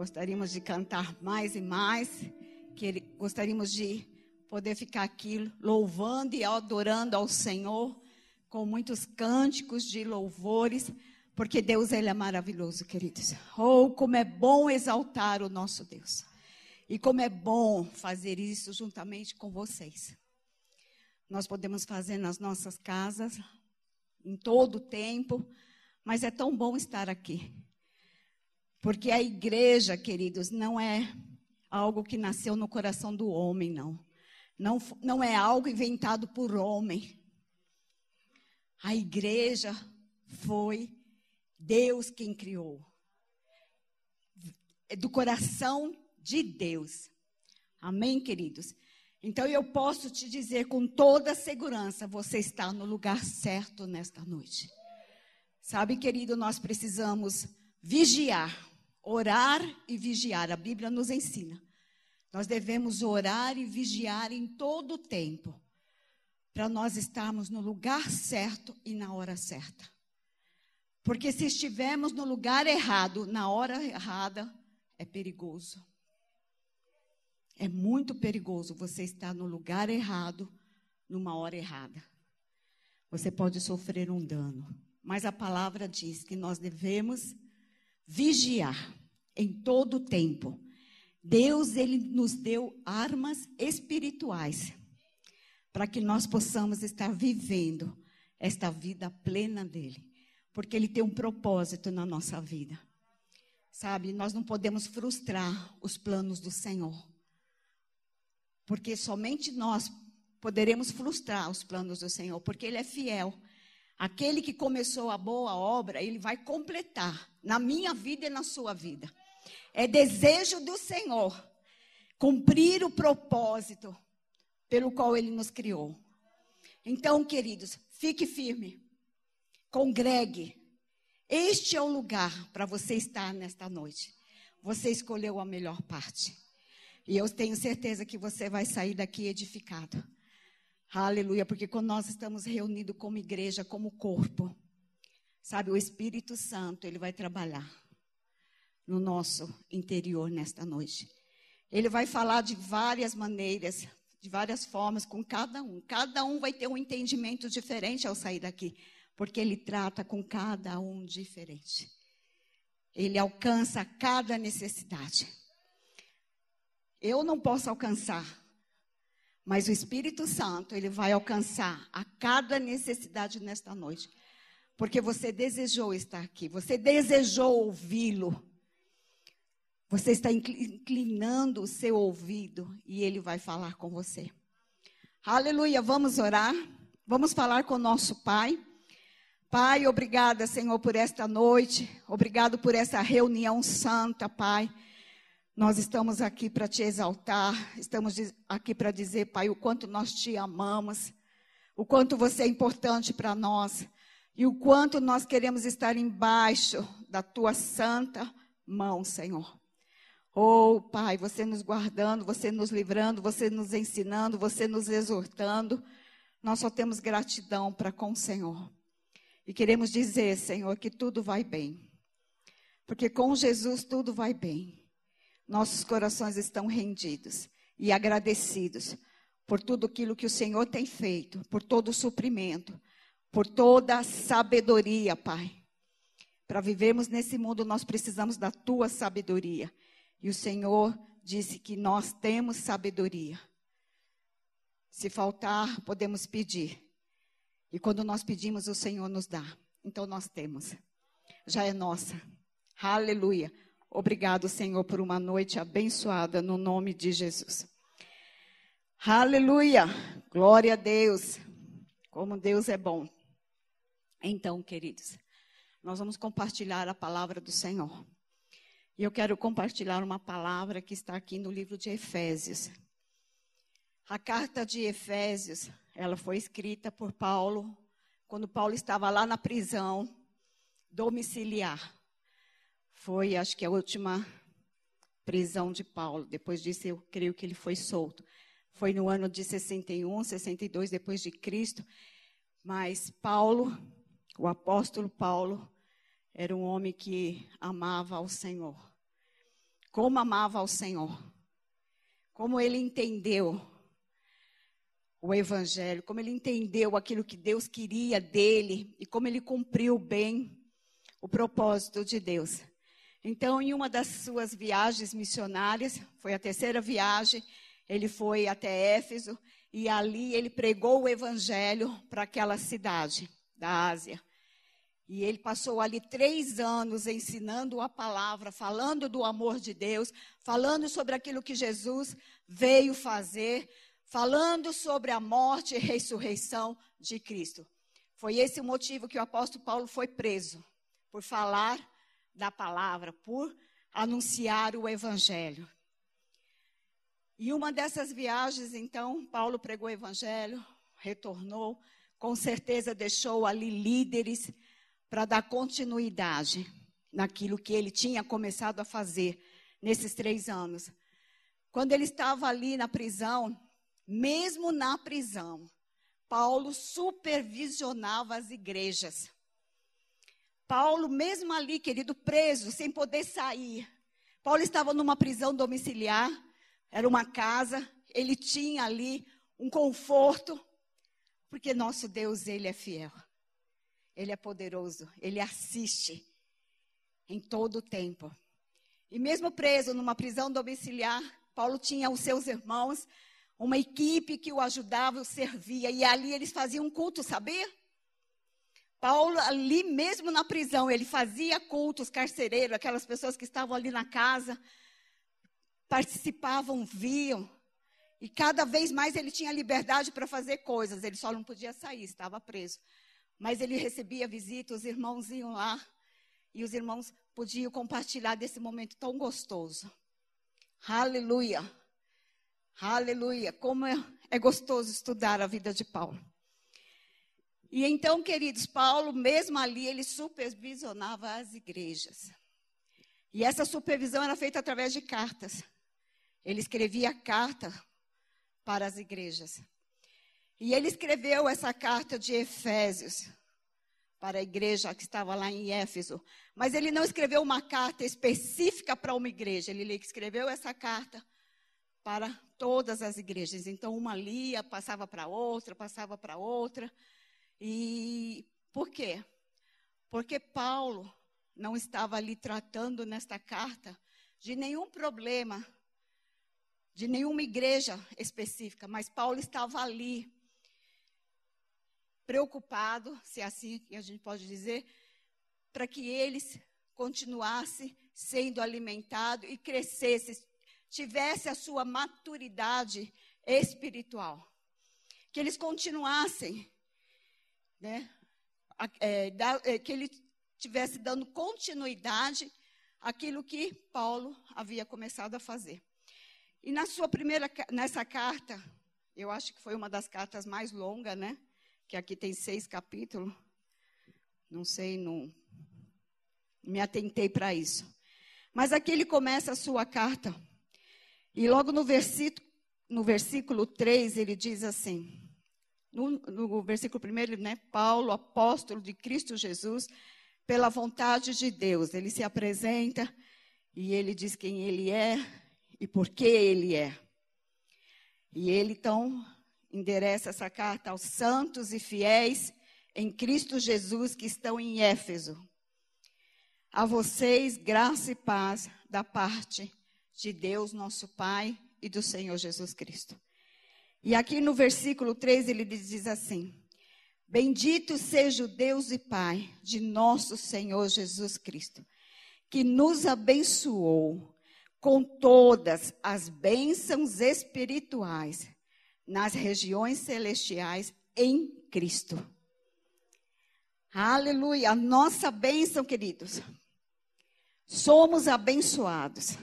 Gostaríamos de cantar mais e mais, que gostaríamos de poder ficar aqui louvando e adorando ao Senhor com muitos cânticos de louvores, porque Deus ele é maravilhoso, queridos. Oh, como é bom exaltar o nosso Deus. E como é bom fazer isso juntamente com vocês. Nós podemos fazer nas nossas casas, em todo o tempo, mas é tão bom estar aqui. Porque a igreja, queridos, não é algo que nasceu no coração do homem, não. Não, não é algo inventado por homem. A igreja foi Deus quem criou. É do coração de Deus. Amém, queridos? Então eu posso te dizer com toda segurança: você está no lugar certo nesta noite. Sabe, querido, nós precisamos vigiar, orar e vigiar. A Bíblia nos ensina. Nós devemos orar e vigiar em todo o tempo, para nós estarmos no lugar certo e na hora certa. Porque se estivermos no lugar errado, na hora errada, é perigoso. É muito perigoso você estar no lugar errado, numa hora errada. Você pode sofrer um dano. Mas a palavra diz que nós devemos vigiar em todo o tempo. Deus ele nos deu armas espirituais para que nós possamos estar vivendo esta vida plena dele, porque ele tem um propósito na nossa vida. Sabe, nós não podemos frustrar os planos do Senhor. Porque somente nós poderemos frustrar os planos do Senhor, porque ele é fiel. Aquele que começou a boa obra, ele vai completar na minha vida e na sua vida. É desejo do Senhor cumprir o propósito pelo qual ele nos criou. Então, queridos, fique firme. Congregue. Este é o lugar para você estar nesta noite. Você escolheu a melhor parte. E eu tenho certeza que você vai sair daqui edificado. Aleluia, porque quando nós estamos reunidos como igreja, como corpo, sabe, o Espírito Santo, ele vai trabalhar no nosso interior nesta noite. Ele vai falar de várias maneiras, de várias formas com cada um. Cada um vai ter um entendimento diferente ao sair daqui, porque ele trata com cada um diferente. Ele alcança cada necessidade. Eu não posso alcançar mas o Espírito Santo, ele vai alcançar a cada necessidade nesta noite. Porque você desejou estar aqui, você desejou ouvi-lo. Você está inclinando o seu ouvido e ele vai falar com você. Aleluia, vamos orar. Vamos falar com o nosso Pai. Pai, obrigada, Senhor, por esta noite. Obrigado por essa reunião santa, Pai. Nós estamos aqui para te exaltar, estamos aqui para dizer, Pai, o quanto nós te amamos, o quanto você é importante para nós e o quanto nós queremos estar embaixo da tua santa mão, Senhor. Oh, Pai, você nos guardando, você nos livrando, você nos ensinando, você nos exortando. Nós só temos gratidão para com o Senhor. E queremos dizer, Senhor, que tudo vai bem. Porque com Jesus tudo vai bem. Nossos corações estão rendidos e agradecidos por tudo aquilo que o Senhor tem feito, por todo o suprimento, por toda a sabedoria, Pai. Para vivermos nesse mundo, nós precisamos da tua sabedoria. E o Senhor disse que nós temos sabedoria. Se faltar, podemos pedir. E quando nós pedimos, o Senhor nos dá. Então nós temos. Já é nossa. Aleluia. Obrigado, Senhor, por uma noite abençoada no nome de Jesus. Aleluia! Glória a Deus. Como Deus é bom. Então, queridos, nós vamos compartilhar a palavra do Senhor. E eu quero compartilhar uma palavra que está aqui no livro de Efésios. A carta de Efésios, ela foi escrita por Paulo quando Paulo estava lá na prisão domiciliar. Foi, acho que, a última prisão de Paulo. Depois disso, eu creio que ele foi solto. Foi no ano de 61, 62 depois de Cristo. Mas Paulo, o apóstolo Paulo, era um homem que amava ao Senhor. como amava ao Senhor, como ele entendeu o Evangelho, como ele entendeu aquilo que Deus queria dele e como ele cumpriu bem o propósito de Deus. Então, em uma das suas viagens missionárias, foi a terceira viagem, ele foi até Éfeso e ali ele pregou o evangelho para aquela cidade da Ásia. E ele passou ali três anos ensinando a palavra, falando do amor de Deus, falando sobre aquilo que Jesus veio fazer, falando sobre a morte e ressurreição de Cristo. Foi esse o motivo que o apóstolo Paulo foi preso, por falar da palavra, por anunciar o evangelho. E uma dessas viagens, então, Paulo pregou o evangelho, retornou, com certeza deixou ali líderes para dar continuidade naquilo que ele tinha começado a fazer nesses três anos. Quando ele estava ali na prisão, mesmo na prisão, Paulo supervisionava as igrejas. Paulo, mesmo ali, querido, preso, sem poder sair. Paulo estava numa prisão domiciliar era uma casa, ele tinha ali um conforto, porque nosso Deus, ele é fiel. Ele é poderoso, ele assiste em todo o tempo. E mesmo preso numa prisão domiciliar, Paulo tinha os seus irmãos, uma equipe que o ajudava, o servia, e ali eles faziam um culto, sabia? Paulo, ali mesmo na prisão, ele fazia cultos, carcereiros, aquelas pessoas que estavam ali na casa, participavam, viam. E cada vez mais ele tinha liberdade para fazer coisas. Ele só não podia sair, estava preso. Mas ele recebia visita, os irmãos iam lá. E os irmãos podiam compartilhar desse momento tão gostoso. Aleluia. Aleluia. Como é, é gostoso estudar a vida de Paulo. E então, queridos, Paulo, mesmo ali, ele supervisionava as igrejas. E essa supervisão era feita através de cartas. Ele escrevia carta para as igrejas. E ele escreveu essa carta de Efésios para a igreja que estava lá em Éfeso. Mas ele não escreveu uma carta específica para uma igreja. Ele escreveu essa carta para todas as igrejas. Então, uma lia, passava para outra, passava para outra. E por quê? Porque Paulo não estava ali tratando nesta carta de nenhum problema de nenhuma igreja específica, mas Paulo estava ali, preocupado, se é assim a gente pode dizer, para que eles continuassem sendo alimentados e crescessem, tivesse a sua maturidade espiritual. Que eles continuassem, né, é, é, que ele tivesse dando continuidade àquilo que Paulo havia começado a fazer. E na sua primeira, nessa carta, eu acho que foi uma das cartas mais longas, né? Que aqui tem seis capítulos. Não sei, não me atentei para isso. Mas aqui ele começa a sua carta. E logo no versículo, no versículo 3, ele diz assim: no, no versículo 1, né, Paulo, apóstolo de Cristo Jesus, pela vontade de Deus. Ele se apresenta e ele diz quem ele é, e por que ele é. E ele então endereça essa carta aos santos e fiéis em Cristo Jesus que estão em Éfeso. A vocês, graça e paz da parte de Deus, nosso Pai, e do Senhor Jesus Cristo. E aqui no versículo 3 ele diz assim: Bendito seja o Deus e Pai de nosso Senhor Jesus Cristo, que nos abençoou com todas as bênçãos espirituais nas regiões celestiais em Cristo. Aleluia. Nossa bênção, queridos. Somos abençoados.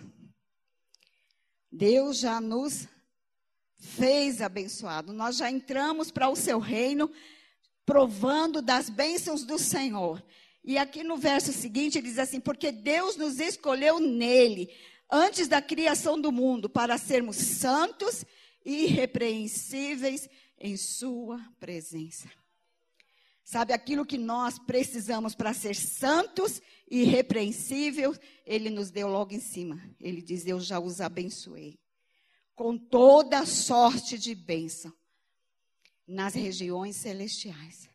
Deus já nos fez abençoado. Nós já entramos para o seu reino provando das bênçãos do Senhor. E aqui no verso seguinte ele diz assim: porque Deus nos escolheu nele antes da criação do mundo, para sermos santos e irrepreensíveis em Sua presença. Sabe, aquilo que nós precisamos para ser santos e irrepreensíveis, Ele nos deu logo em cima. Ele diz: Eu já os abençoei. Com toda sorte de bênção nas regiões celestiais.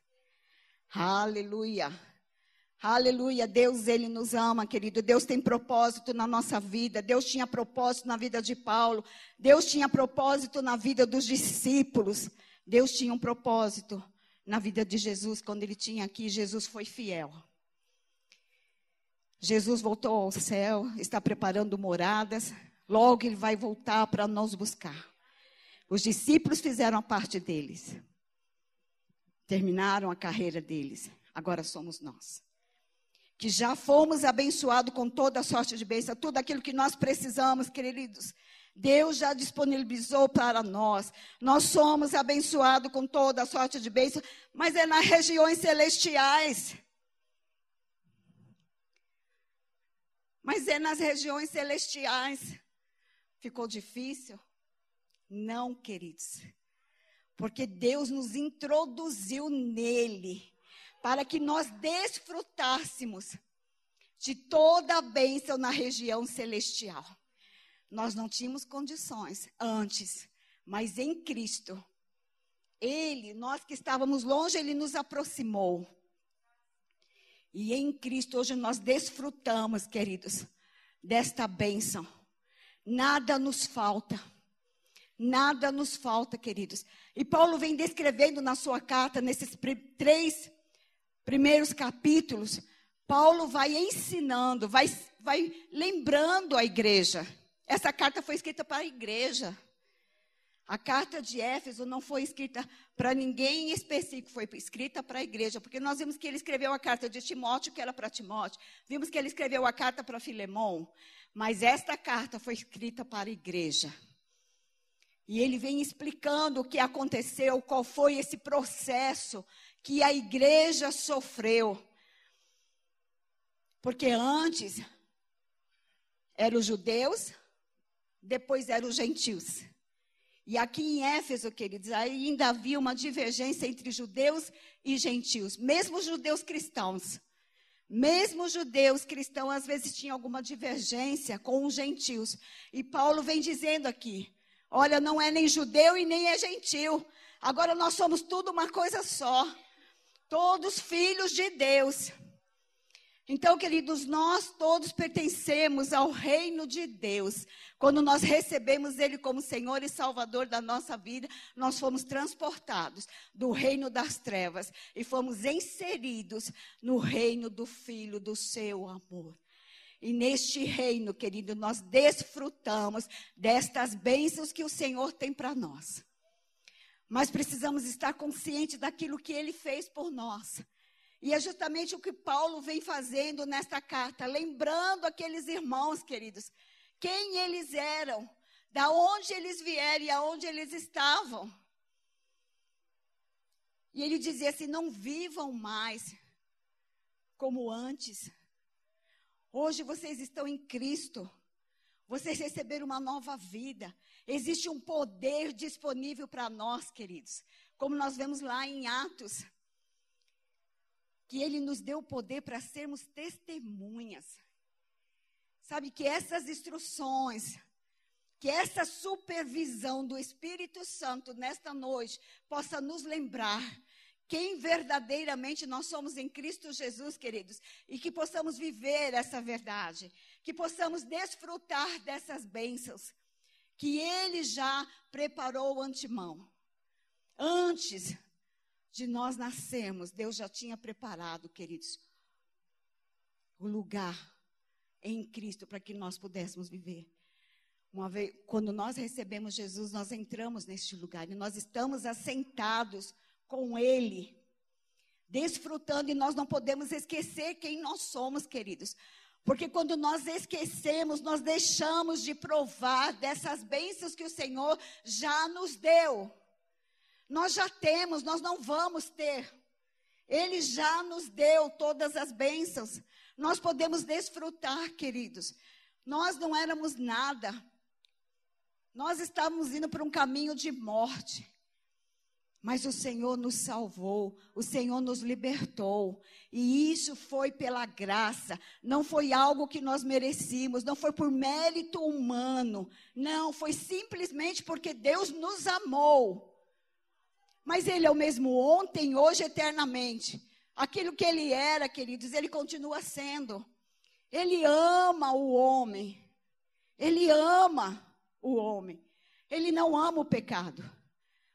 Aleluia. Aleluia. Deus, Ele nos ama, querido. Deus tem propósito na nossa vida. Deus tinha propósito na vida de Paulo. Deus tinha propósito na vida dos discípulos. Deus tinha um propósito na vida de Jesus, quando ele tinha aqui, Jesus foi fiel. Jesus voltou ao céu, está preparando moradas, logo ele vai voltar para nos buscar. Os discípulos fizeram a parte deles, terminaram a carreira deles, agora somos nós. Que já fomos abençoados com toda a sorte de bênção, tudo aquilo que nós precisamos, queridos, Deus já disponibilizou para nós. Nós somos abençoados com toda a sorte de bênção, mas é nas regiões celestiais. Mas é nas regiões celestiais. Ficou difícil? Não, queridos. Porque Deus nos introduziu nele para que nós desfrutássemos de toda a bênção na região celestial. Nós não tínhamos condições antes, mas em Cristo, Ele, nós que estávamos longe, Ele nos aproximou. E em Cristo hoje nós desfrutamos, queridos, desta bênção. Nada nos falta. Nada nos falta, queridos. E Paulo vem descrevendo na sua carta, nesses três primeiros capítulos, Paulo vai ensinando, vai, vai lembrando a igreja essa carta foi escrita para a igreja. A carta de Éfeso não foi escrita para ninguém em específico, foi escrita para a igreja, porque nós vimos que ele escreveu a carta de Timóteo, que era para Timóteo, vimos que ele escreveu a carta para Filemão, mas esta carta foi escrita para a igreja. E ele vem explicando o que aconteceu, qual foi esse processo que a igreja sofreu. Porque antes eram os judeus, depois eram os gentios. E aqui em Éfeso, queridos, ainda havia uma divergência entre judeus e gentios, mesmo judeus cristãos. Mesmo judeus cristãos, às vezes, tinham alguma divergência com os gentios. E Paulo vem dizendo aqui: olha, não é nem judeu e nem é gentil. Agora nós somos tudo uma coisa só. Todos filhos de Deus. Então, queridos, nós todos pertencemos ao reino de Deus. Quando nós recebemos Ele como Senhor e Salvador da nossa vida, nós fomos transportados do reino das trevas e fomos inseridos no reino do Filho do seu amor. E neste reino, querido, nós desfrutamos destas bênçãos que o Senhor tem para nós. Mas precisamos estar conscientes daquilo que Ele fez por nós. E é justamente o que Paulo vem fazendo nesta carta, lembrando aqueles irmãos, queridos, quem eles eram, da onde eles vieram e aonde eles estavam. E ele dizia assim: não vivam mais como antes. Hoje vocês estão em Cristo. Vocês receberam uma nova vida. Existe um poder disponível para nós, queridos. Como nós vemos lá em Atos que Ele nos deu o poder para sermos testemunhas. Sabe que essas instruções, que essa supervisão do Espírito Santo nesta noite possa nos lembrar quem verdadeiramente nós somos em Cristo Jesus, queridos, e que possamos viver essa verdade, que possamos desfrutar dessas bênçãos que Ele já preparou antemão. Antes de nós nascermos, Deus já tinha preparado, queridos, o lugar em Cristo para que nós pudéssemos viver. Uma vez, quando nós recebemos Jesus, nós entramos neste lugar e nós estamos assentados com Ele, desfrutando, e nós não podemos esquecer quem nós somos, queridos. Porque quando nós esquecemos, nós deixamos de provar dessas bênçãos que o Senhor já nos deu. Nós já temos, nós não vamos ter. Ele já nos deu todas as bênçãos. Nós podemos desfrutar, queridos. Nós não éramos nada. Nós estávamos indo para um caminho de morte. Mas o Senhor nos salvou, o Senhor nos libertou. E isso foi pela graça, não foi algo que nós merecíamos, não foi por mérito humano. Não, foi simplesmente porque Deus nos amou. Mas Ele é o mesmo ontem, hoje, eternamente. Aquilo que Ele era, queridos, Ele continua sendo. Ele ama o homem. Ele ama o homem. Ele não ama o pecado.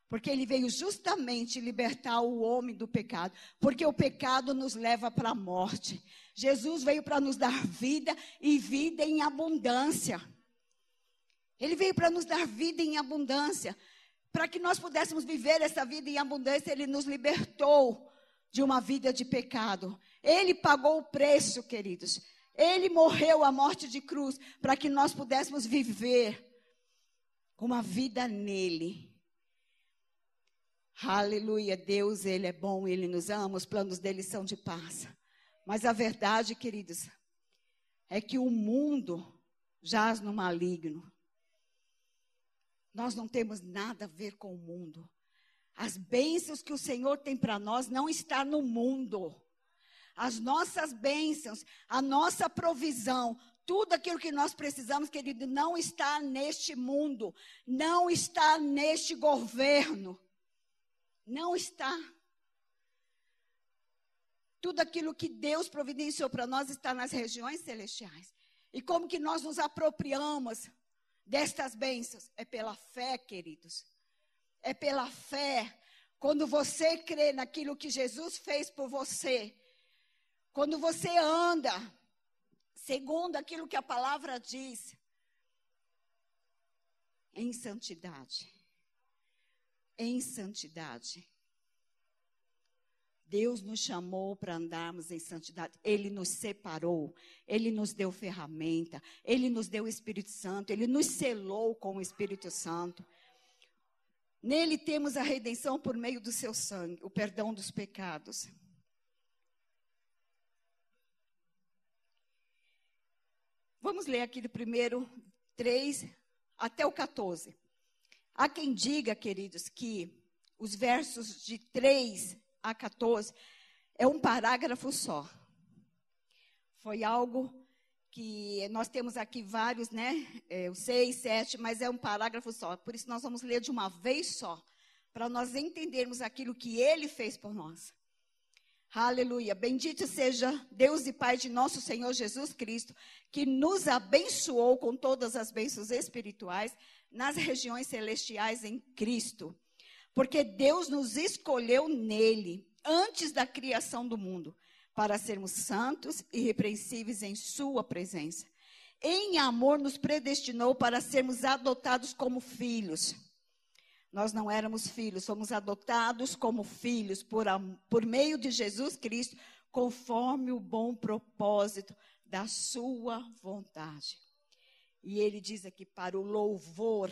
Porque ele veio justamente libertar o homem do pecado. Porque o pecado nos leva para a morte. Jesus veio para nos dar vida e vida em abundância. Ele veio para nos dar vida em abundância. Para que nós pudéssemos viver essa vida em abundância, ele nos libertou de uma vida de pecado. Ele pagou o preço, queridos. Ele morreu a morte de cruz para que nós pudéssemos viver uma vida nele. Aleluia, Deus, Ele é bom, Ele nos ama, os planos dele são de paz. Mas a verdade, queridos, é que o mundo jaz no maligno. Nós não temos nada a ver com o mundo. As bênçãos que o Senhor tem para nós não está no mundo. As nossas bênçãos, a nossa provisão, tudo aquilo que nós precisamos, querido, não está neste mundo, não está neste governo. Não está. Tudo aquilo que Deus providenciou para nós está nas regiões celestiais. E como que nós nos apropriamos destas bênçãos? É pela fé, queridos. É pela fé. Quando você crê naquilo que Jesus fez por você, quando você anda segundo aquilo que a palavra diz, em santidade em santidade. Deus nos chamou para andarmos em santidade. Ele nos separou, ele nos deu ferramenta, ele nos deu o Espírito Santo, ele nos selou com o Espírito Santo. Nele temos a redenção por meio do seu sangue, o perdão dos pecados. Vamos ler aqui do primeiro 3 até o 14. Há quem diga, queridos, que os versos de 3 a 14 é um parágrafo só. Foi algo que nós temos aqui vários, né? É, 6, 7, mas é um parágrafo só. Por isso nós vamos ler de uma vez só, para nós entendermos aquilo que ele fez por nós. Aleluia. Bendito seja Deus e Pai de nosso Senhor Jesus Cristo, que nos abençoou com todas as bênçãos espirituais nas regiões celestiais em Cristo. Porque Deus nos escolheu nele, antes da criação do mundo, para sermos santos e irrepreensíveis em Sua presença. Em amor, nos predestinou para sermos adotados como filhos. Nós não éramos filhos, somos adotados como filhos por, por meio de Jesus Cristo, conforme o bom propósito da Sua vontade. E ele diz aqui: para o louvor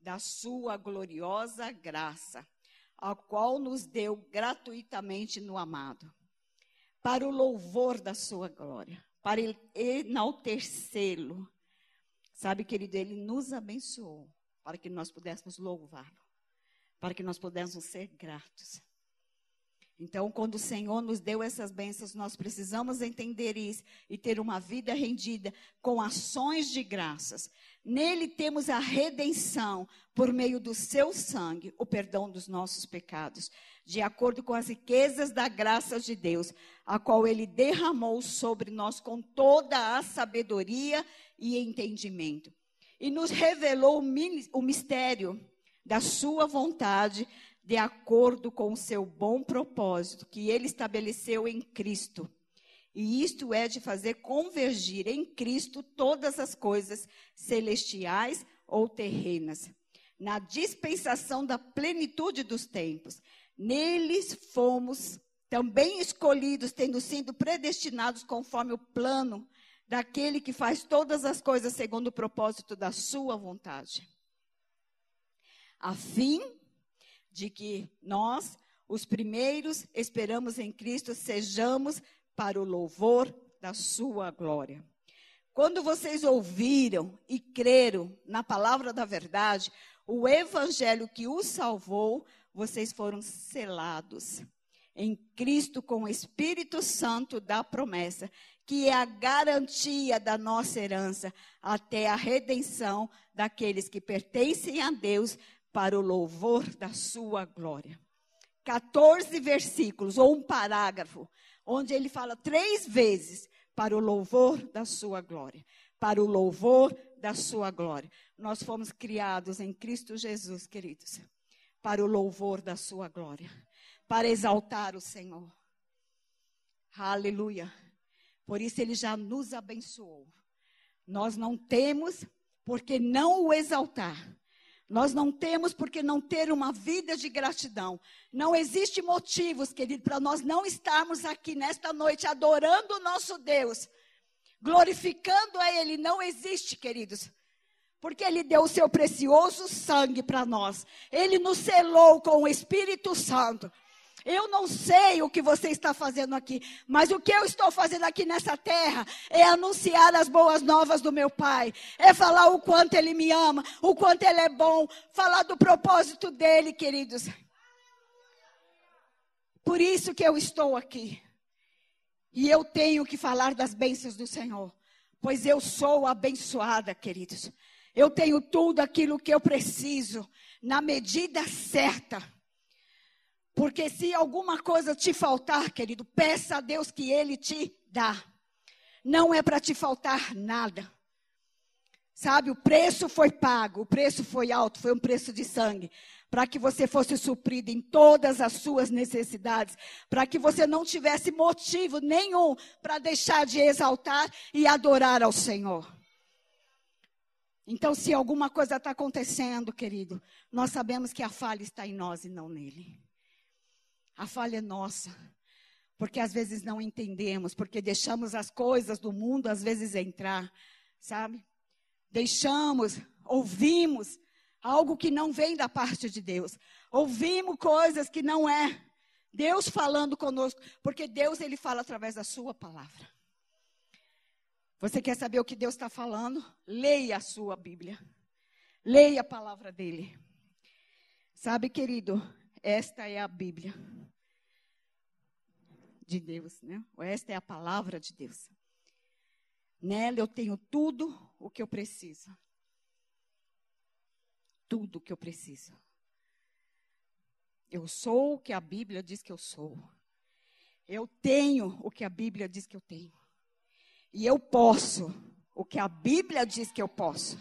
da sua gloriosa graça, a qual nos deu gratuitamente no amado. Para o louvor da sua glória, para enaltecê-lo. Sabe, querido, ele nos abençoou para que nós pudéssemos louvá-lo, para que nós pudéssemos ser gratos. Então, quando o Senhor nos deu essas bênçãos, nós precisamos entender isso e ter uma vida rendida com ações de graças. Nele temos a redenção por meio do seu sangue, o perdão dos nossos pecados, de acordo com as riquezas da graça de Deus, a qual ele derramou sobre nós com toda a sabedoria e entendimento. E nos revelou o mistério da sua vontade de acordo com o seu bom propósito que ele estabeleceu em Cristo. E isto é de fazer convergir em Cristo todas as coisas celestiais ou terrenas, na dispensação da plenitude dos tempos. Neles fomos também escolhidos, tendo sido predestinados conforme o plano daquele que faz todas as coisas segundo o propósito da sua vontade. A fim de que nós, os primeiros, esperamos em Cristo, sejamos para o louvor da sua glória. Quando vocês ouviram e creram na palavra da verdade, o evangelho que os salvou, vocês foram selados em Cristo com o Espírito Santo da promessa, que é a garantia da nossa herança até a redenção daqueles que pertencem a Deus para o louvor da sua glória. 14 versículos, ou um parágrafo, onde ele fala três vezes para o louvor da sua glória. Para o louvor da sua glória. Nós fomos criados em Cristo Jesus, queridos, para o louvor da sua glória para exaltar o Senhor. Aleluia. Por isso ele já nos abençoou. Nós não temos porque não o exaltar. Nós não temos porque não ter uma vida de gratidão. Não existe motivos, querido, para nós não estarmos aqui nesta noite adorando o nosso Deus, glorificando a Ele. Não existe, queridos. Porque Ele deu o seu precioso sangue para nós. Ele nos selou com o Espírito Santo. Eu não sei o que você está fazendo aqui, mas o que eu estou fazendo aqui nessa terra é anunciar as boas novas do meu Pai, é falar o quanto Ele me ama, o quanto Ele é bom, falar do propósito dele, queridos. Por isso que eu estou aqui. E eu tenho que falar das bênçãos do Senhor, pois eu sou abençoada, queridos. Eu tenho tudo aquilo que eu preciso, na medida certa. Porque se alguma coisa te faltar, querido, peça a Deus que Ele te dá. Não é para te faltar nada. Sabe, o preço foi pago, o preço foi alto, foi um preço de sangue. Para que você fosse suprido em todas as suas necessidades. Para que você não tivesse motivo nenhum para deixar de exaltar e adorar ao Senhor. Então, se alguma coisa está acontecendo, querido, nós sabemos que a falha está em nós e não nele. A falha é nossa. Porque às vezes não entendemos, porque deixamos as coisas do mundo às vezes entrar, sabe? Deixamos, ouvimos algo que não vem da parte de Deus. Ouvimos coisas que não é Deus falando conosco, porque Deus ele fala através da sua palavra. Você quer saber o que Deus está falando? Leia a sua Bíblia. Leia a palavra dele. Sabe, querido, esta é a Bíblia de Deus, né? Esta é a palavra de Deus. Nela eu tenho tudo o que eu preciso. Tudo o que eu preciso. Eu sou o que a Bíblia diz que eu sou. Eu tenho o que a Bíblia diz que eu tenho. E eu posso o que a Bíblia diz que eu posso.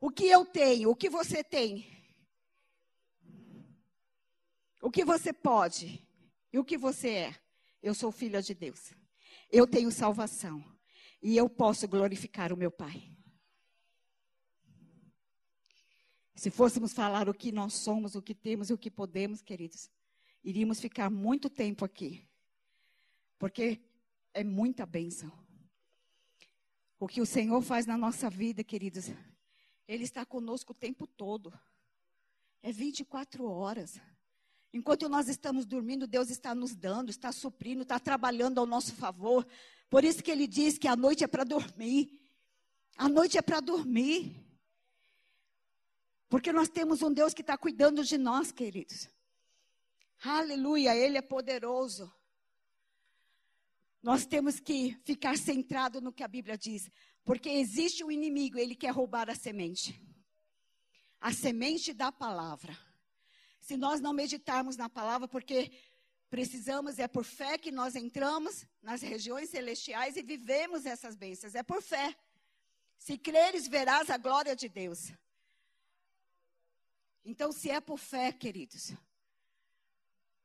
O que eu tenho, o que você tem. O que você pode e o que você é? Eu sou filha de Deus. Eu tenho salvação. E eu posso glorificar o meu Pai. Se fôssemos falar o que nós somos, o que temos e o que podemos, queridos, iríamos ficar muito tempo aqui. Porque é muita bênção. O que o Senhor faz na nossa vida, queridos, Ele está conosco o tempo todo. É 24 horas. Enquanto nós estamos dormindo, Deus está nos dando, está suprindo, está trabalhando ao nosso favor. Por isso que ele diz que a noite é para dormir. A noite é para dormir. Porque nós temos um Deus que está cuidando de nós, queridos. Aleluia, Ele é poderoso. Nós temos que ficar centrado no que a Bíblia diz. Porque existe um inimigo, ele quer roubar a semente. A semente da palavra se nós não meditarmos na palavra, porque precisamos, é por fé que nós entramos nas regiões celestiais e vivemos essas bênçãos, é por fé. Se creres, verás a glória de Deus. Então, se é por fé, queridos,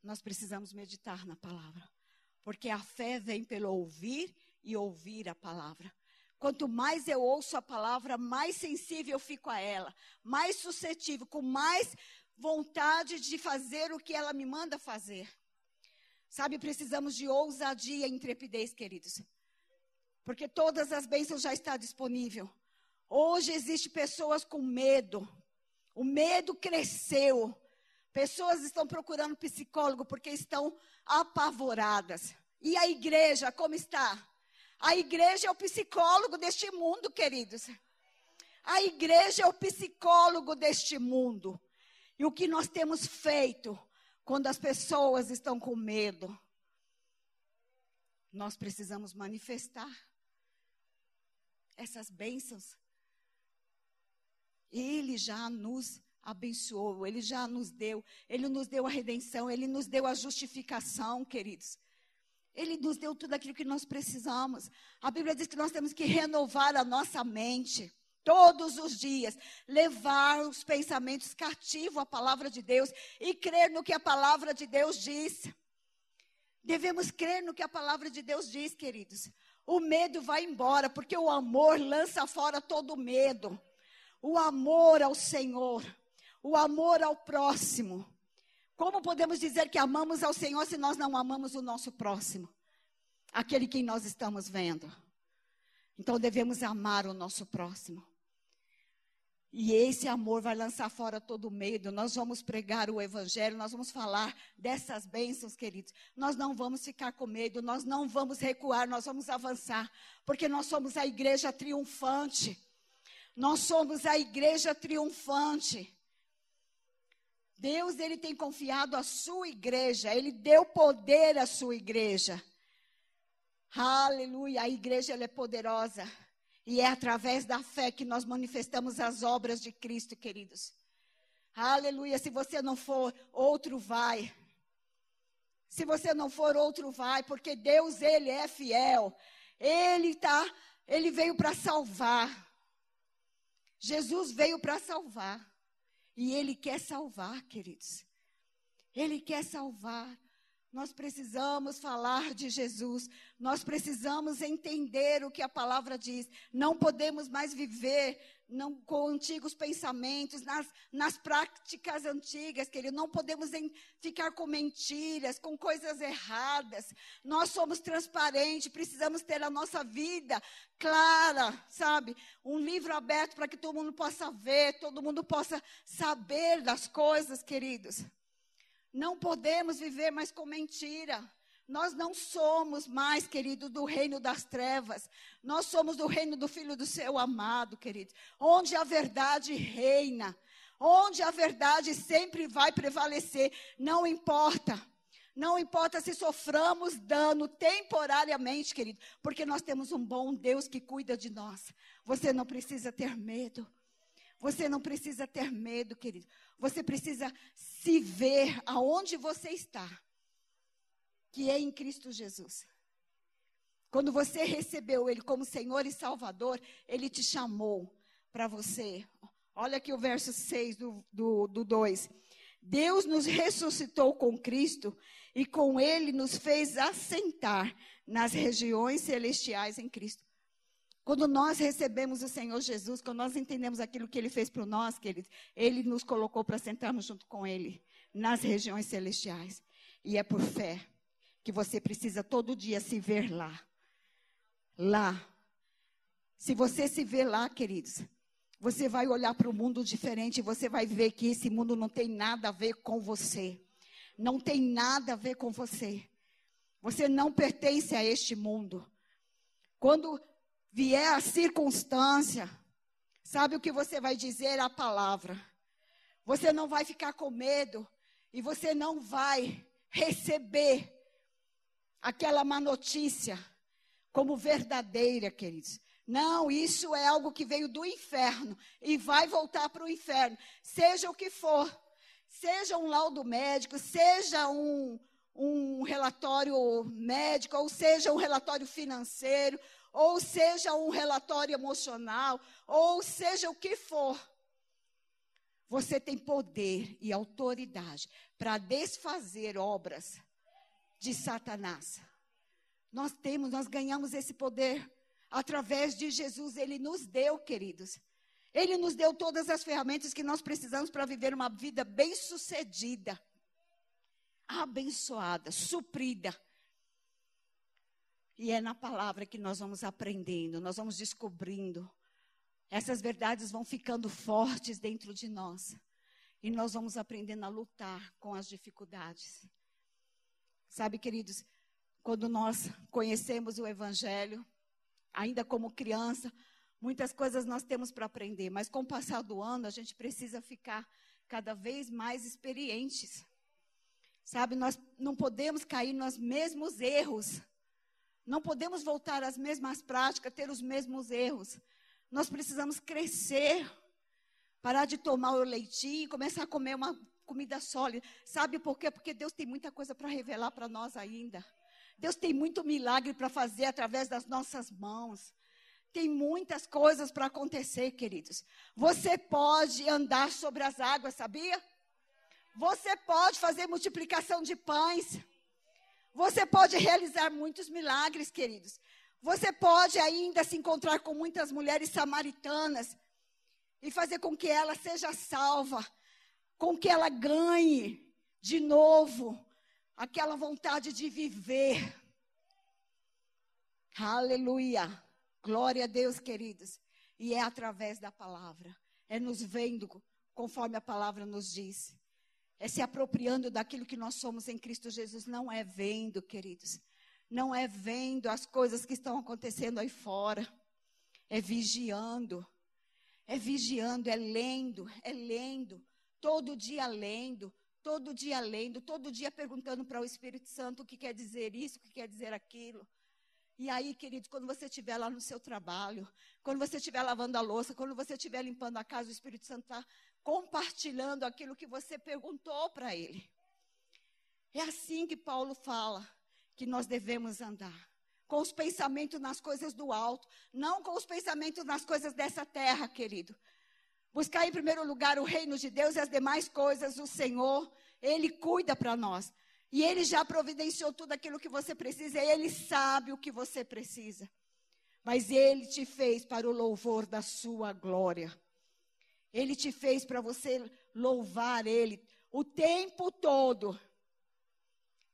nós precisamos meditar na palavra. Porque a fé vem pelo ouvir e ouvir a palavra. Quanto mais eu ouço a palavra, mais sensível eu fico a ela, mais suscetível, com mais vontade de fazer o que ela me manda fazer. Sabe, precisamos de ousadia e intrepidez, queridos. Porque todas as bênçãos já estão disponíveis. Hoje existe pessoas com medo. O medo cresceu. Pessoas estão procurando psicólogo porque estão apavoradas. E a igreja, como está? A igreja é o psicólogo deste mundo, queridos. A igreja é o psicólogo deste mundo. E o que nós temos feito quando as pessoas estão com medo? Nós precisamos manifestar essas bênçãos. Ele já nos abençoou, ele já nos deu, ele nos deu a redenção, ele nos deu a justificação, queridos. Ele nos deu tudo aquilo que nós precisamos. A Bíblia diz que nós temos que renovar a nossa mente todos os dias, levar os pensamentos cativos à palavra de Deus e crer no que a palavra de Deus diz. Devemos crer no que a palavra de Deus diz, queridos. O medo vai embora, porque o amor lança fora todo medo. O amor ao Senhor, o amor ao próximo. Como podemos dizer que amamos ao Senhor se nós não amamos o nosso próximo? Aquele que nós estamos vendo. Então devemos amar o nosso próximo. E esse amor vai lançar fora todo medo. Nós vamos pregar o evangelho, nós vamos falar dessas bênçãos, queridos. Nós não vamos ficar com medo, nós não vamos recuar, nós vamos avançar, porque nós somos a igreja triunfante. Nós somos a igreja triunfante. Deus, ele tem confiado a sua igreja, ele deu poder à sua igreja. Aleluia, a igreja é poderosa. E é através da fé que nós manifestamos as obras de Cristo, queridos. Aleluia. Se você não for, outro vai. Se você não for, outro vai, porque Deus, Ele é fiel. Ele tá, Ele veio para salvar. Jesus veio para salvar. E Ele quer salvar, queridos. Ele quer salvar. Nós precisamos falar de Jesus, nós precisamos entender o que a palavra diz. Não podemos mais viver não, com antigos pensamentos, nas, nas práticas antigas, querido. Não podemos em, ficar com mentiras, com coisas erradas. Nós somos transparentes, precisamos ter a nossa vida clara, sabe? Um livro aberto para que todo mundo possa ver, todo mundo possa saber das coisas, queridos. Não podemos viver mais com mentira. Nós não somos mais, querido, do reino das trevas. Nós somos do reino do Filho do seu amado, querido. Onde a verdade reina. Onde a verdade sempre vai prevalecer. Não importa. Não importa se soframos dano temporariamente, querido. Porque nós temos um bom Deus que cuida de nós. Você não precisa ter medo. Você não precisa ter medo, querido. Você precisa se ver aonde você está, que é em Cristo Jesus. Quando você recebeu Ele como Senhor e Salvador, Ele te chamou para você. Olha aqui o verso 6 do, do, do 2. Deus nos ressuscitou com Cristo e com Ele nos fez assentar nas regiões celestiais em Cristo. Quando nós recebemos o Senhor Jesus, quando nós entendemos aquilo que Ele fez por nós, queridos, Ele nos colocou para sentarmos junto com Ele nas regiões celestiais. E é por fé que você precisa todo dia se ver lá. Lá. Se você se ver lá, queridos, você vai olhar para o mundo diferente você vai ver que esse mundo não tem nada a ver com você. Não tem nada a ver com você. Você não pertence a este mundo. Quando vier a circunstância, sabe o que você vai dizer? A palavra. Você não vai ficar com medo e você não vai receber aquela má notícia como verdadeira, queridos. Não, isso é algo que veio do inferno e vai voltar para o inferno, seja o que for. Seja um laudo médico, seja um, um relatório médico, ou seja um relatório financeiro, ou seja um relatório emocional, ou seja o que for. Você tem poder e autoridade para desfazer obras de Satanás. Nós temos, nós ganhamos esse poder através de Jesus, ele nos deu, queridos. Ele nos deu todas as ferramentas que nós precisamos para viver uma vida bem-sucedida, abençoada, suprida. E é na palavra que nós vamos aprendendo, nós vamos descobrindo. Essas verdades vão ficando fortes dentro de nós. E nós vamos aprendendo a lutar com as dificuldades. Sabe, queridos, quando nós conhecemos o Evangelho, ainda como criança, muitas coisas nós temos para aprender, mas com o passar do ano, a gente precisa ficar cada vez mais experientes. Sabe, nós não podemos cair nos mesmos erros. Não podemos voltar às mesmas práticas, ter os mesmos erros. Nós precisamos crescer, parar de tomar o leitinho e começar a comer uma comida sólida. Sabe por quê? Porque Deus tem muita coisa para revelar para nós ainda. Deus tem muito milagre para fazer através das nossas mãos. Tem muitas coisas para acontecer, queridos. Você pode andar sobre as águas, sabia? Você pode fazer multiplicação de pães. Você pode realizar muitos milagres, queridos. Você pode ainda se encontrar com muitas mulheres samaritanas e fazer com que ela seja salva, com que ela ganhe de novo aquela vontade de viver. Aleluia. Glória a Deus, queridos. E é através da palavra. É nos vendo conforme a palavra nos diz. É se apropriando daquilo que nós somos em Cristo Jesus. Não é vendo, queridos. Não é vendo as coisas que estão acontecendo aí fora. É vigiando. É vigiando, é lendo, é lendo. Todo dia lendo, todo dia lendo, todo dia perguntando para o Espírito Santo o que quer dizer isso, o que quer dizer aquilo. E aí, queridos, quando você estiver lá no seu trabalho, quando você estiver lavando a louça, quando você estiver limpando a casa, o Espírito Santo está compartilhando aquilo que você perguntou para ele. É assim que Paulo fala que nós devemos andar. Com os pensamentos nas coisas do alto, não com os pensamentos nas coisas dessa terra, querido. Buscar em primeiro lugar o reino de Deus e as demais coisas, o Senhor, Ele cuida para nós. E Ele já providenciou tudo aquilo que você precisa, e Ele sabe o que você precisa. Mas Ele te fez para o louvor da sua glória. Ele te fez para você louvar Ele o tempo todo.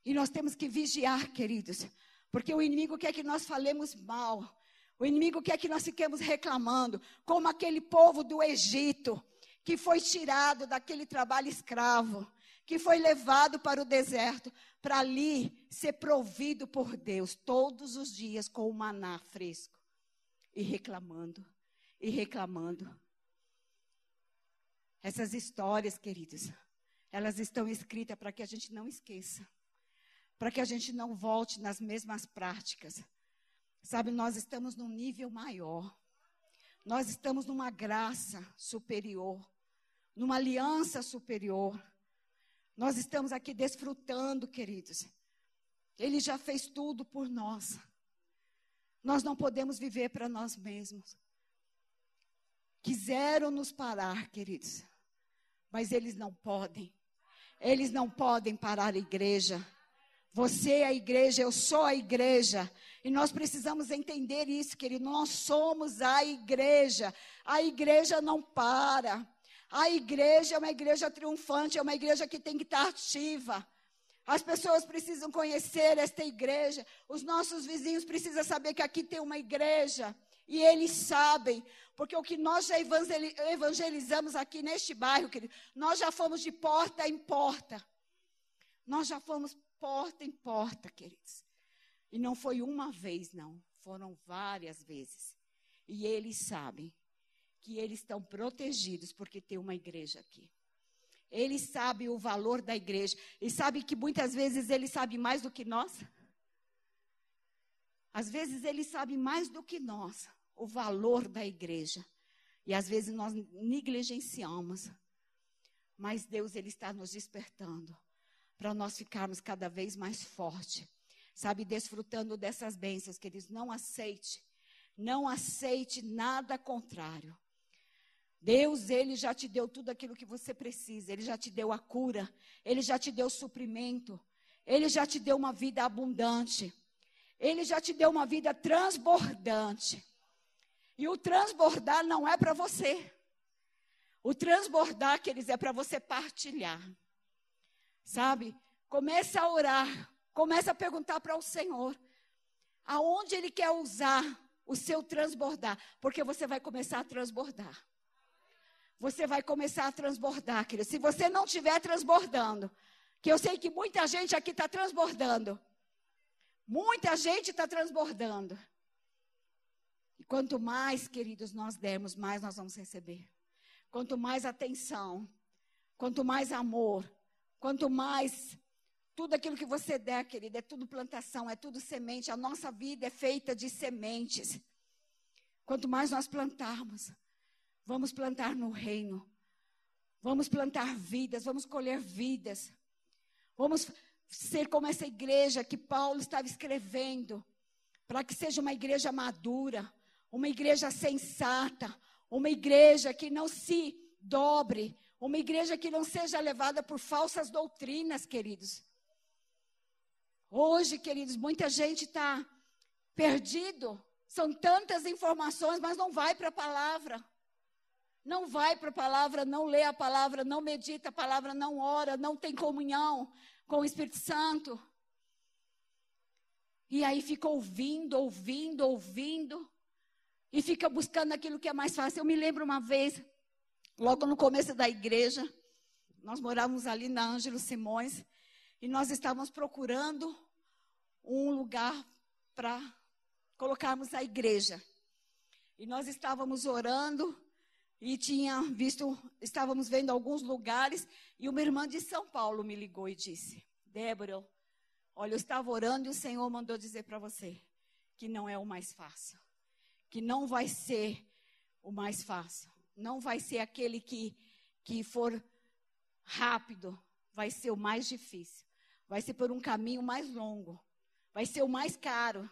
E nós temos que vigiar, queridos, porque o inimigo quer que nós falemos mal. O inimigo quer que nós fiquemos reclamando, como aquele povo do Egito, que foi tirado daquele trabalho escravo que foi levado para o deserto, para ali ser provido por Deus todos os dias com o maná fresco. E reclamando, e reclamando. Essas histórias, queridos, elas estão escritas para que a gente não esqueça, para que a gente não volte nas mesmas práticas. Sabe, nós estamos num nível maior, nós estamos numa graça superior, numa aliança superior. Nós estamos aqui desfrutando, queridos. Ele já fez tudo por nós. Nós não podemos viver para nós mesmos. Quiseram nos parar, queridos, mas eles não podem. Eles não podem parar a igreja. Você é a igreja, eu sou a igreja. E nós precisamos entender isso, querido. Nós somos a igreja. A igreja não para. A igreja é uma igreja triunfante, é uma igreja que tem que estar ativa. As pessoas precisam conhecer esta igreja. Os nossos vizinhos precisam saber que aqui tem uma igreja. E eles sabem, porque o que nós já evangelizamos aqui neste bairro, querido, nós já fomos de porta em porta. Nós já fomos porta em porta, queridos. E não foi uma vez, não. Foram várias vezes. E eles sabem que eles estão protegidos porque tem uma igreja aqui. Eles sabem o valor da igreja. E sabe que muitas vezes eles sabem mais do que nós? Às vezes eles sabem mais do que nós o valor da igreja. E às vezes nós negligenciamos. Mas Deus ele está nos despertando para nós ficarmos cada vez mais fortes. Sabe, desfrutando dessas bênçãos, queridos, não aceite, não aceite nada contrário. Deus, Ele já te deu tudo aquilo que você precisa. Ele já te deu a cura. Ele já te deu suprimento. Ele já te deu uma vida abundante. Ele já te deu uma vida transbordante. E o transbordar não é para você. O transbordar, queridos, é para você partilhar. Sabe? Comece a orar. Comece a perguntar para o Senhor. Aonde Ele quer usar o seu transbordar. Porque você vai começar a transbordar você vai começar a transbordar, querido. Se você não estiver transbordando, que eu sei que muita gente aqui está transbordando. Muita gente está transbordando. Quanto mais, queridos, nós dermos, mais nós vamos receber. Quanto mais atenção, quanto mais amor, quanto mais tudo aquilo que você der, querida, é tudo plantação, é tudo semente. A nossa vida é feita de sementes. Quanto mais nós plantarmos, vamos plantar no reino. Vamos plantar vidas, vamos colher vidas. Vamos ser como essa igreja que Paulo estava escrevendo, para que seja uma igreja madura, uma igreja sensata, uma igreja que não se dobre, uma igreja que não seja levada por falsas doutrinas, queridos. Hoje, queridos, muita gente está perdido. São tantas informações, mas não vai para a palavra. Não vai para a palavra, não lê a palavra, não medita a palavra, não ora, não tem comunhão com o Espírito Santo. E aí fica ouvindo, ouvindo, ouvindo. E fica buscando aquilo que é mais fácil. Eu me lembro uma vez, logo no começo da igreja, nós morávamos ali na Ângelo Simões. E nós estávamos procurando um lugar para colocarmos a igreja. E nós estávamos orando e tinha visto, estávamos vendo alguns lugares e uma irmã de São Paulo me ligou e disse: Débora, olha, eu estava orando e o Senhor mandou dizer para você que não é o mais fácil, que não vai ser o mais fácil, não vai ser aquele que, que for rápido, vai ser o mais difícil, vai ser por um caminho mais longo, vai ser o mais caro.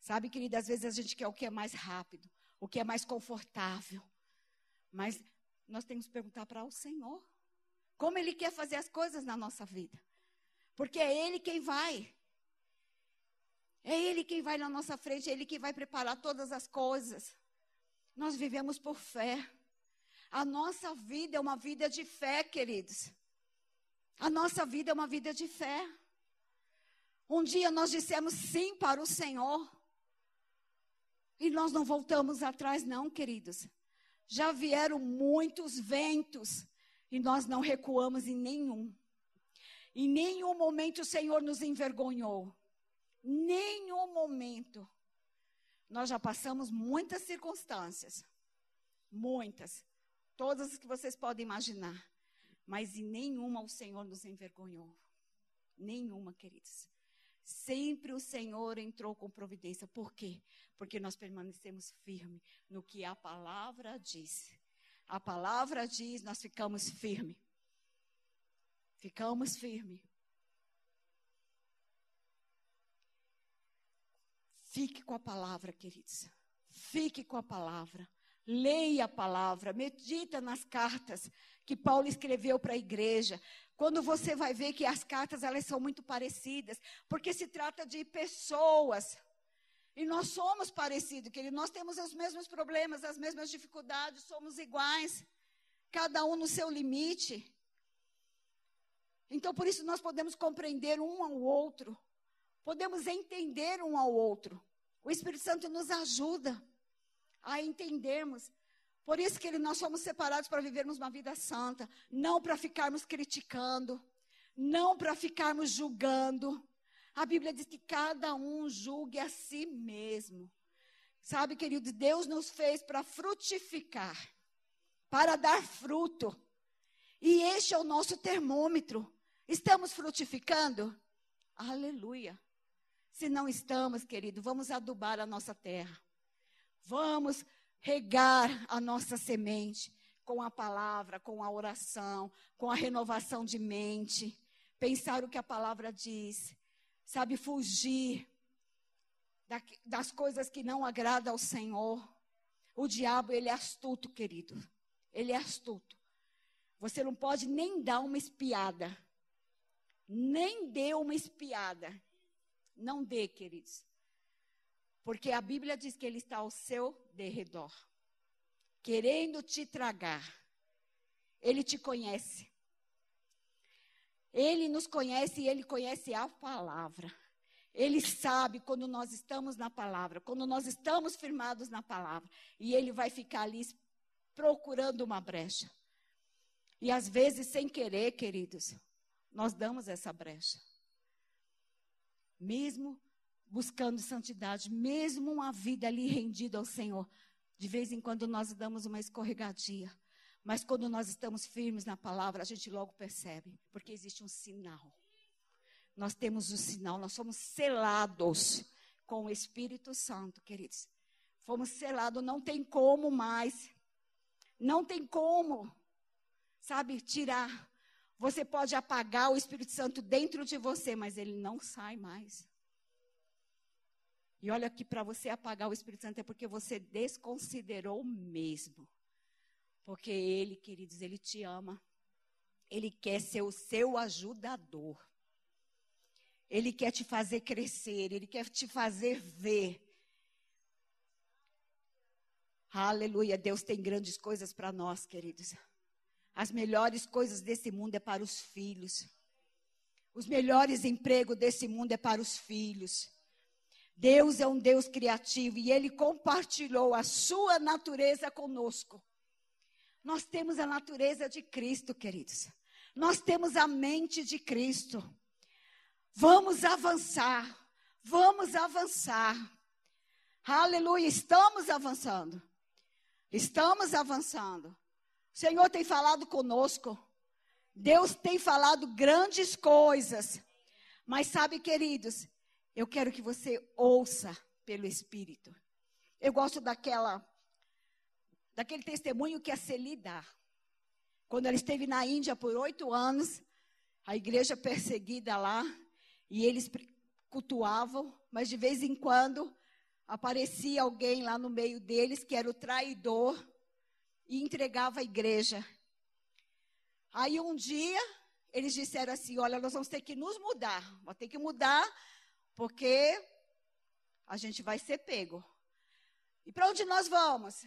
Sabe, querida, às vezes a gente quer o que é mais rápido, o que é mais confortável. Mas nós temos que perguntar para o Senhor como Ele quer fazer as coisas na nossa vida. Porque é Ele quem vai. É Ele quem vai na nossa frente, é Ele quem vai preparar todas as coisas. Nós vivemos por fé. A nossa vida é uma vida de fé, queridos. A nossa vida é uma vida de fé. Um dia nós dissemos sim para o Senhor. E nós não voltamos atrás, não, queridos. Já vieram muitos ventos e nós não recuamos em nenhum. Em nenhum momento o Senhor nos envergonhou. Nenhum momento. Nós já passamos muitas circunstâncias. Muitas. Todas as que vocês podem imaginar. Mas em nenhuma o Senhor nos envergonhou. Nenhuma, queridos. Sempre o Senhor entrou com providência. Por quê? Porque nós permanecemos firmes no que a palavra diz. A palavra diz, nós ficamos firmes. Ficamos firmes. Fique com a palavra, queridos. Fique com a palavra. Leia a palavra, medita nas cartas que Paulo escreveu para a igreja. Quando você vai ver que as cartas elas são muito parecidas, porque se trata de pessoas. E nós somos parecidos, querido. Nós temos os mesmos problemas, as mesmas dificuldades, somos iguais. Cada um no seu limite. Então, por isso, nós podemos compreender um ao outro. Podemos entender um ao outro. O Espírito Santo nos ajuda a entendermos. Por isso que nós somos separados para vivermos uma vida santa, não para ficarmos criticando, não para ficarmos julgando. A Bíblia diz que cada um julgue a si mesmo. Sabe, querido, Deus nos fez para frutificar, para dar fruto. E este é o nosso termômetro. Estamos frutificando? Aleluia. Se não estamos, querido, vamos adubar a nossa terra. Vamos regar a nossa semente com a palavra, com a oração, com a renovação de mente, pensar o que a palavra diz, sabe, fugir das coisas que não agradam ao Senhor. O diabo, ele é astuto, querido. Ele é astuto. Você não pode nem dar uma espiada. Nem dê uma espiada. Não dê, queridos. Porque a Bíblia diz que ele está ao seu derredor, querendo te tragar. Ele te conhece. Ele nos conhece e ele conhece a palavra. Ele sabe quando nós estamos na palavra, quando nós estamos firmados na palavra. E ele vai ficar ali procurando uma brecha. E às vezes, sem querer, queridos, nós damos essa brecha. Mesmo buscando santidade, mesmo uma vida ali rendida ao Senhor, de vez em quando nós damos uma escorregadia. Mas quando nós estamos firmes na palavra, a gente logo percebe, porque existe um sinal. Nós temos um sinal, nós somos selados com o Espírito Santo, queridos. Fomos selados, não tem como mais. Não tem como, sabe, tirar. Você pode apagar o Espírito Santo dentro de você, mas ele não sai mais. E olha que para você apagar o Espírito Santo é porque você desconsiderou mesmo. Porque ele, queridos, ele te ama. Ele quer ser o seu ajudador. Ele quer te fazer crescer, ele quer te fazer ver. Aleluia, Deus tem grandes coisas para nós, queridos. As melhores coisas desse mundo é para os filhos. Os melhores empregos desse mundo é para os filhos. Deus é um Deus criativo e ele compartilhou a sua natureza conosco. Nós temos a natureza de Cristo, queridos. Nós temos a mente de Cristo. Vamos avançar. Vamos avançar. Aleluia, estamos avançando. Estamos avançando. O Senhor tem falado conosco. Deus tem falado grandes coisas. Mas sabe, queridos, eu quero que você ouça pelo Espírito. Eu gosto daquela daquele testemunho que a Celi dá. Quando ela esteve na Índia por oito anos, a igreja perseguida lá, e eles cultuavam, mas de vez em quando aparecia alguém lá no meio deles que era o traidor e entregava a igreja. Aí um dia eles disseram assim: Olha, nós vamos ter que nos mudar, vamos ter que mudar, porque a gente vai ser pego. E para onde nós vamos?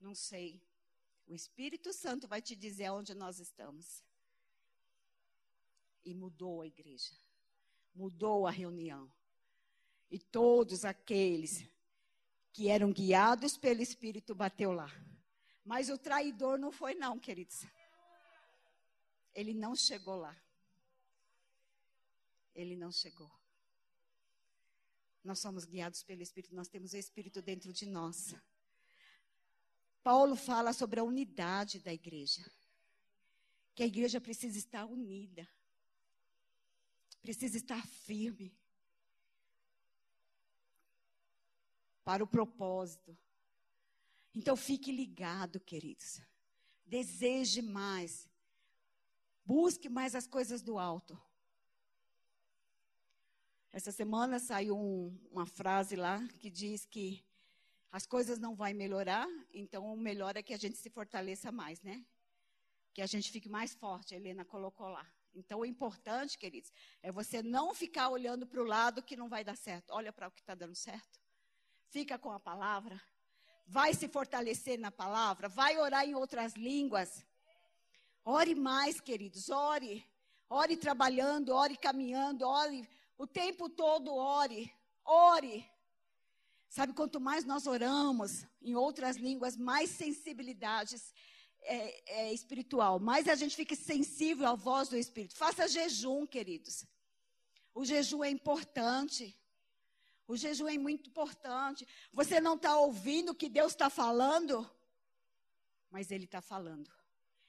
Não sei. O Espírito Santo vai te dizer aonde nós estamos. E mudou a igreja. Mudou a reunião. E todos aqueles que eram guiados pelo Espírito bateu lá. Mas o traidor não foi não, queridos. Ele não chegou lá. Ele não chegou. Nós somos guiados pelo Espírito, nós temos o Espírito dentro de nós. Paulo fala sobre a unidade da igreja. Que a igreja precisa estar unida. Precisa estar firme. Para o propósito. Então fique ligado, queridos. Deseje mais. Busque mais as coisas do alto. Essa semana saiu um, uma frase lá que diz que as coisas não vão melhorar, então o melhor é que a gente se fortaleça mais, né? Que a gente fique mais forte, a Helena colocou lá. Então o importante, queridos, é você não ficar olhando para o lado que não vai dar certo. Olha para o que está dando certo. Fica com a palavra. Vai se fortalecer na palavra. Vai orar em outras línguas. Ore mais, queridos. Ore. Ore trabalhando, ore caminhando, ore o tempo todo, ore. Ore. Sabe, quanto mais nós oramos em outras línguas, mais sensibilidades é, é, espiritual, mais a gente fica sensível à voz do Espírito. Faça jejum, queridos. O jejum é importante. O jejum é muito importante. Você não está ouvindo o que Deus está falando, mas Ele está falando.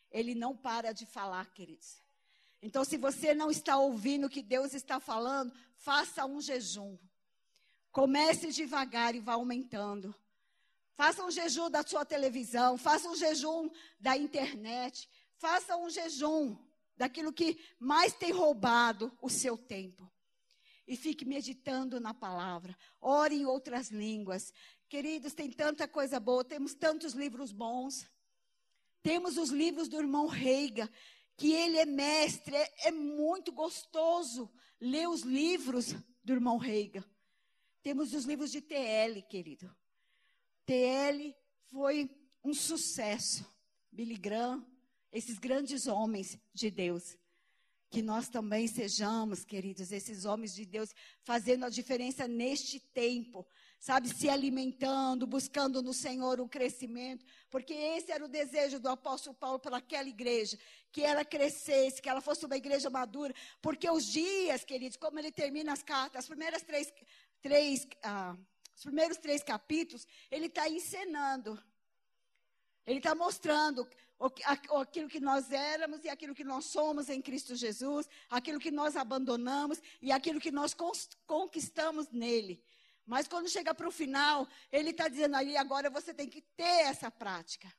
Ele não para de falar, queridos. Então, se você não está ouvindo o que Deus está falando, faça um jejum. Comece devagar e vá aumentando. Faça um jejum da sua televisão, faça um jejum da internet, faça um jejum daquilo que mais tem roubado o seu tempo. E fique meditando na palavra. Ore em outras línguas. Queridos, tem tanta coisa boa, temos tantos livros bons. Temos os livros do irmão Reiga, que ele é mestre, é, é muito gostoso ler os livros do irmão Reiga. Temos os livros de TL, querido. TL foi um sucesso. Billy Graham, esses grandes homens de Deus. Que nós também sejamos, queridos, esses homens de Deus, fazendo a diferença neste tempo, sabe, se alimentando, buscando no Senhor um crescimento, porque esse era o desejo do apóstolo Paulo para aquela igreja, que ela crescesse, que ela fosse uma igreja madura, porque os dias, queridos, como ele termina as cartas, as primeiras três, três, ah, os primeiros três capítulos, ele está encenando. Ele está mostrando aquilo que nós éramos e aquilo que nós somos em Cristo Jesus, aquilo que nós abandonamos e aquilo que nós conquistamos nele. Mas quando chega para o final, ele está dizendo ali, agora você tem que ter essa prática.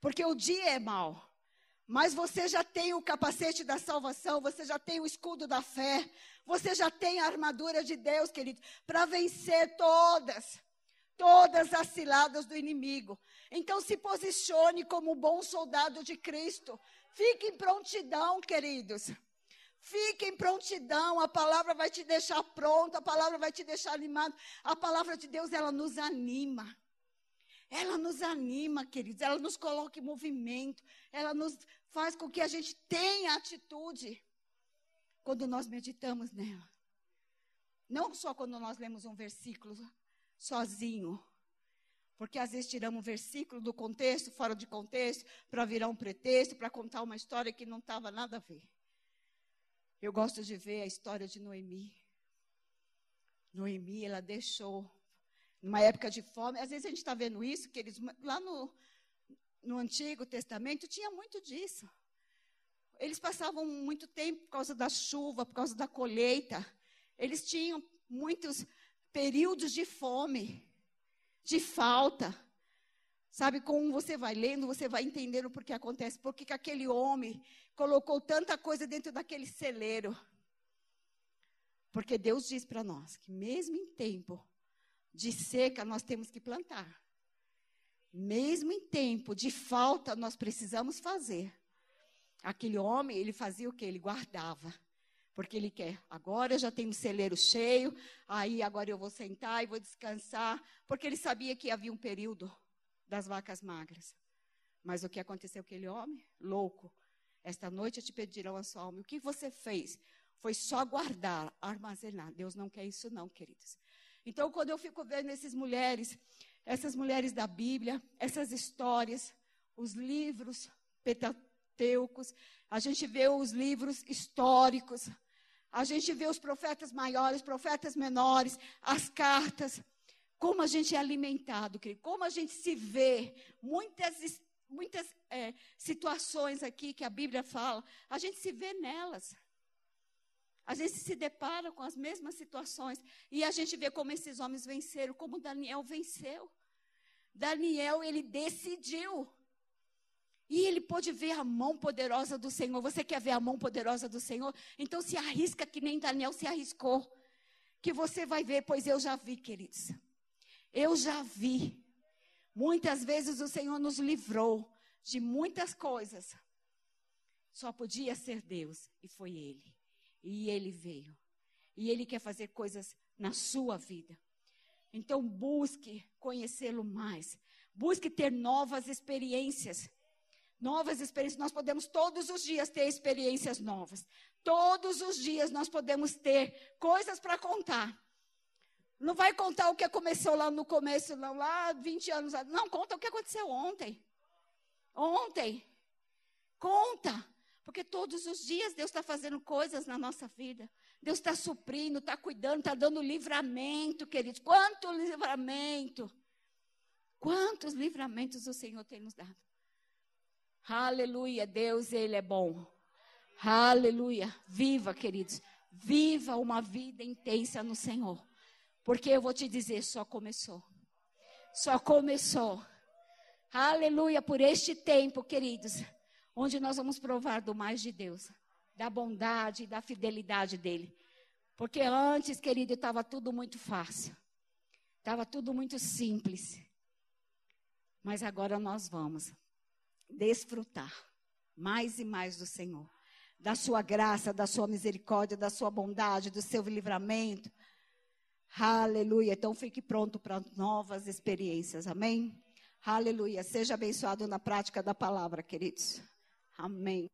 Porque o dia é mau. Mas você já tem o capacete da salvação, você já tem o escudo da fé, você já tem a armadura de Deus, querido, para vencer todas, todas as ciladas do inimigo. Então se posicione como um bom soldado de Cristo. Fique em prontidão, queridos. Fique em prontidão, a palavra vai te deixar pronto, a palavra vai te deixar animado. A palavra de Deus, ela nos anima. Ela nos anima, queridos, ela nos coloca em movimento, ela nos faz com que a gente tenha atitude quando nós meditamos nela. Não só quando nós lemos um versículo sozinho, porque às vezes tiramos um versículo do contexto, fora de contexto, para virar um pretexto, para contar uma história que não estava nada a ver. Eu gosto de ver a história de Noemi. Noemi, ela deixou, numa época de fome, às vezes a gente está vendo isso, que eles, lá no, no Antigo Testamento tinha muito disso. Eles passavam muito tempo por causa da chuva, por causa da colheita. Eles tinham muitos períodos de fome, de falta. Sabe, como você vai lendo, você vai entendendo por que acontece, por que aquele homem colocou tanta coisa dentro daquele celeiro. Porque Deus diz para nós que mesmo em tempo de seca nós temos que plantar. Mesmo em tempo de falta nós precisamos fazer. Aquele homem, ele fazia o que? Ele guardava. Porque ele quer, agora eu já tenho um celeiro cheio, aí agora eu vou sentar e vou descansar. Porque ele sabia que havia um período das vacas magras. Mas o que aconteceu com aquele homem? Louco. Esta noite te pedirão a sua alma. O que você fez? Foi só guardar, armazenar. Deus não quer isso, não, queridos. Então, quando eu fico vendo essas mulheres, essas mulheres da Bíblia, essas histórias, os livros petateucos, a gente vê os livros históricos, a gente vê os profetas maiores, profetas menores, as cartas, como a gente é alimentado, como a gente se vê, muitas muitas é, situações aqui que a Bíblia fala, a gente se vê nelas. A gente se depara com as mesmas situações. E a gente vê como esses homens venceram, como Daniel venceu. Daniel, ele decidiu. E ele pôde ver a mão poderosa do Senhor. Você quer ver a mão poderosa do Senhor? Então se arrisca que nem Daniel se arriscou. Que você vai ver, pois eu já vi, queridos. Eu já vi. Muitas vezes o Senhor nos livrou de muitas coisas. Só podia ser Deus, e foi Ele. E Ele veio. E Ele quer fazer coisas na sua vida. Então, busque conhecê-lo mais. Busque ter novas experiências. Novas experiências. Nós podemos todos os dias ter experiências novas. Todos os dias nós podemos ter coisas para contar. Não vai contar o que começou lá no começo, não, lá 20 anos. Não, conta o que aconteceu ontem. Ontem. Conta. Porque todos os dias Deus está fazendo coisas na nossa vida. Deus está suprindo, está cuidando, está dando livramento, queridos. Quanto livramento! Quantos livramentos o Senhor tem nos dado. Aleluia, Deus, Ele é bom. Aleluia. Viva, queridos. Viva uma vida intensa no Senhor. Porque eu vou te dizer, só começou. Só começou. Aleluia por este tempo, queridos, onde nós vamos provar do mais de Deus, da bondade e da fidelidade dele. Porque antes, querido, estava tudo muito fácil. Estava tudo muito simples. Mas agora nós vamos desfrutar mais e mais do Senhor, da sua graça, da sua misericórdia, da sua bondade, do seu livramento, Aleluia. Então fique pronto para novas experiências. Amém? Aleluia. Seja abençoado na prática da palavra, queridos. Amém.